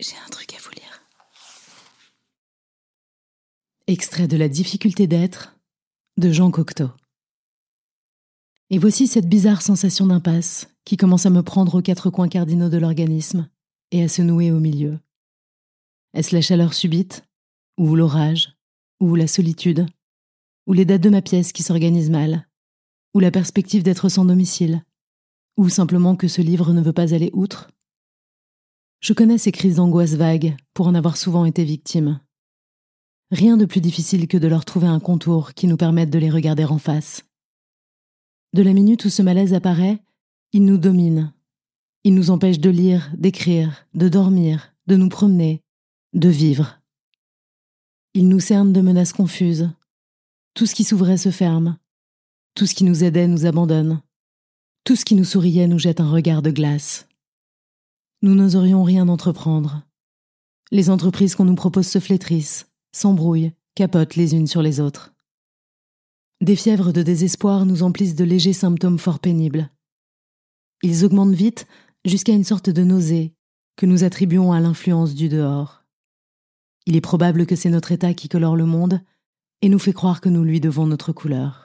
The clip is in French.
J'ai un truc à vous lire. Extrait de La difficulté d'être de Jean Cocteau. Et voici cette bizarre sensation d'impasse qui commence à me prendre aux quatre coins cardinaux de l'organisme et à se nouer au milieu. Est-ce la chaleur subite, ou l'orage, ou la solitude, ou les dates de ma pièce qui s'organisent mal, ou la perspective d'être sans domicile, ou simplement que ce livre ne veut pas aller outre? Je connais ces crises d'angoisse vagues pour en avoir souvent été victime. Rien de plus difficile que de leur trouver un contour qui nous permette de les regarder en face. De la minute où ce malaise apparaît, il nous domine. Il nous empêche de lire, d'écrire, de dormir, de nous promener, de vivre. Il nous cerne de menaces confuses. Tout ce qui s'ouvrait se ferme. Tout ce qui nous aidait nous abandonne. Tout ce qui nous souriait nous jette un regard de glace. Nous n'oserions rien entreprendre. Les entreprises qu'on nous propose se flétrissent, s'embrouillent, capotent les unes sur les autres. Des fièvres de désespoir nous emplissent de légers symptômes fort pénibles. Ils augmentent vite jusqu'à une sorte de nausée que nous attribuons à l'influence du dehors. Il est probable que c'est notre état qui colore le monde et nous fait croire que nous lui devons notre couleur.